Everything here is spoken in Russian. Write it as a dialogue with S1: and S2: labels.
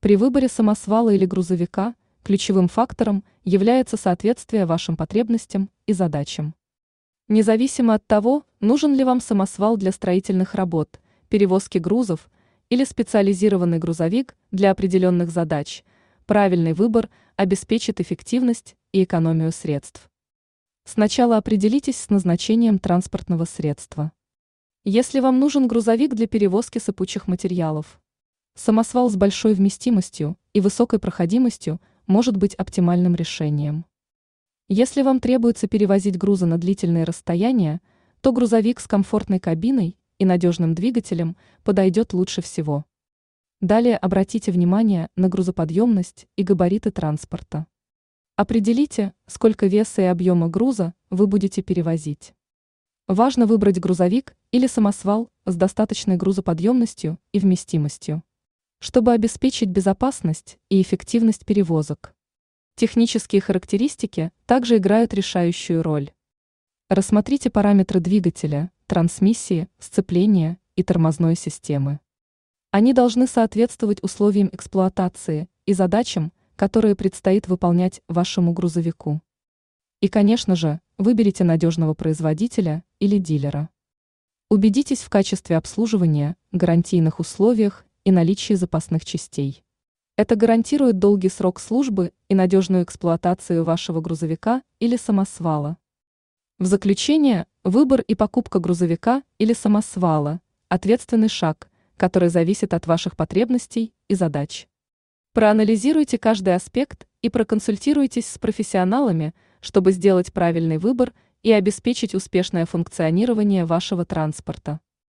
S1: При выборе самосвала или грузовика ключевым фактором является соответствие вашим потребностям и задачам. Независимо от того, нужен ли вам самосвал для строительных работ, перевозки грузов или специализированный грузовик для определенных задач, правильный выбор обеспечит эффективность и экономию средств. Сначала определитесь с назначением транспортного средства. Если вам нужен грузовик для перевозки сыпучих материалов, Самосвал с большой вместимостью и высокой проходимостью может быть оптимальным решением. Если вам требуется перевозить грузы на длительные расстояния, то грузовик с комфортной кабиной и надежным двигателем подойдет лучше всего. Далее обратите внимание на грузоподъемность и габариты транспорта. Определите, сколько веса и объема груза вы будете перевозить. Важно выбрать грузовик или самосвал с достаточной грузоподъемностью и вместимостью чтобы обеспечить безопасность и эффективность перевозок. Технические характеристики также играют решающую роль. Рассмотрите параметры двигателя, трансмиссии, сцепления и тормозной системы. Они должны соответствовать условиям эксплуатации и задачам, которые предстоит выполнять вашему грузовику. И, конечно же, выберите надежного производителя или дилера. Убедитесь в качестве обслуживания, гарантийных условиях и наличии запасных частей. Это гарантирует долгий срок службы и надежную эксплуатацию вашего грузовика или самосвала. В заключение, выбор и покупка грузовика или самосвала – ответственный шаг, который зависит от ваших потребностей и задач. Проанализируйте каждый аспект и проконсультируйтесь с профессионалами, чтобы сделать правильный выбор и обеспечить успешное функционирование вашего транспорта.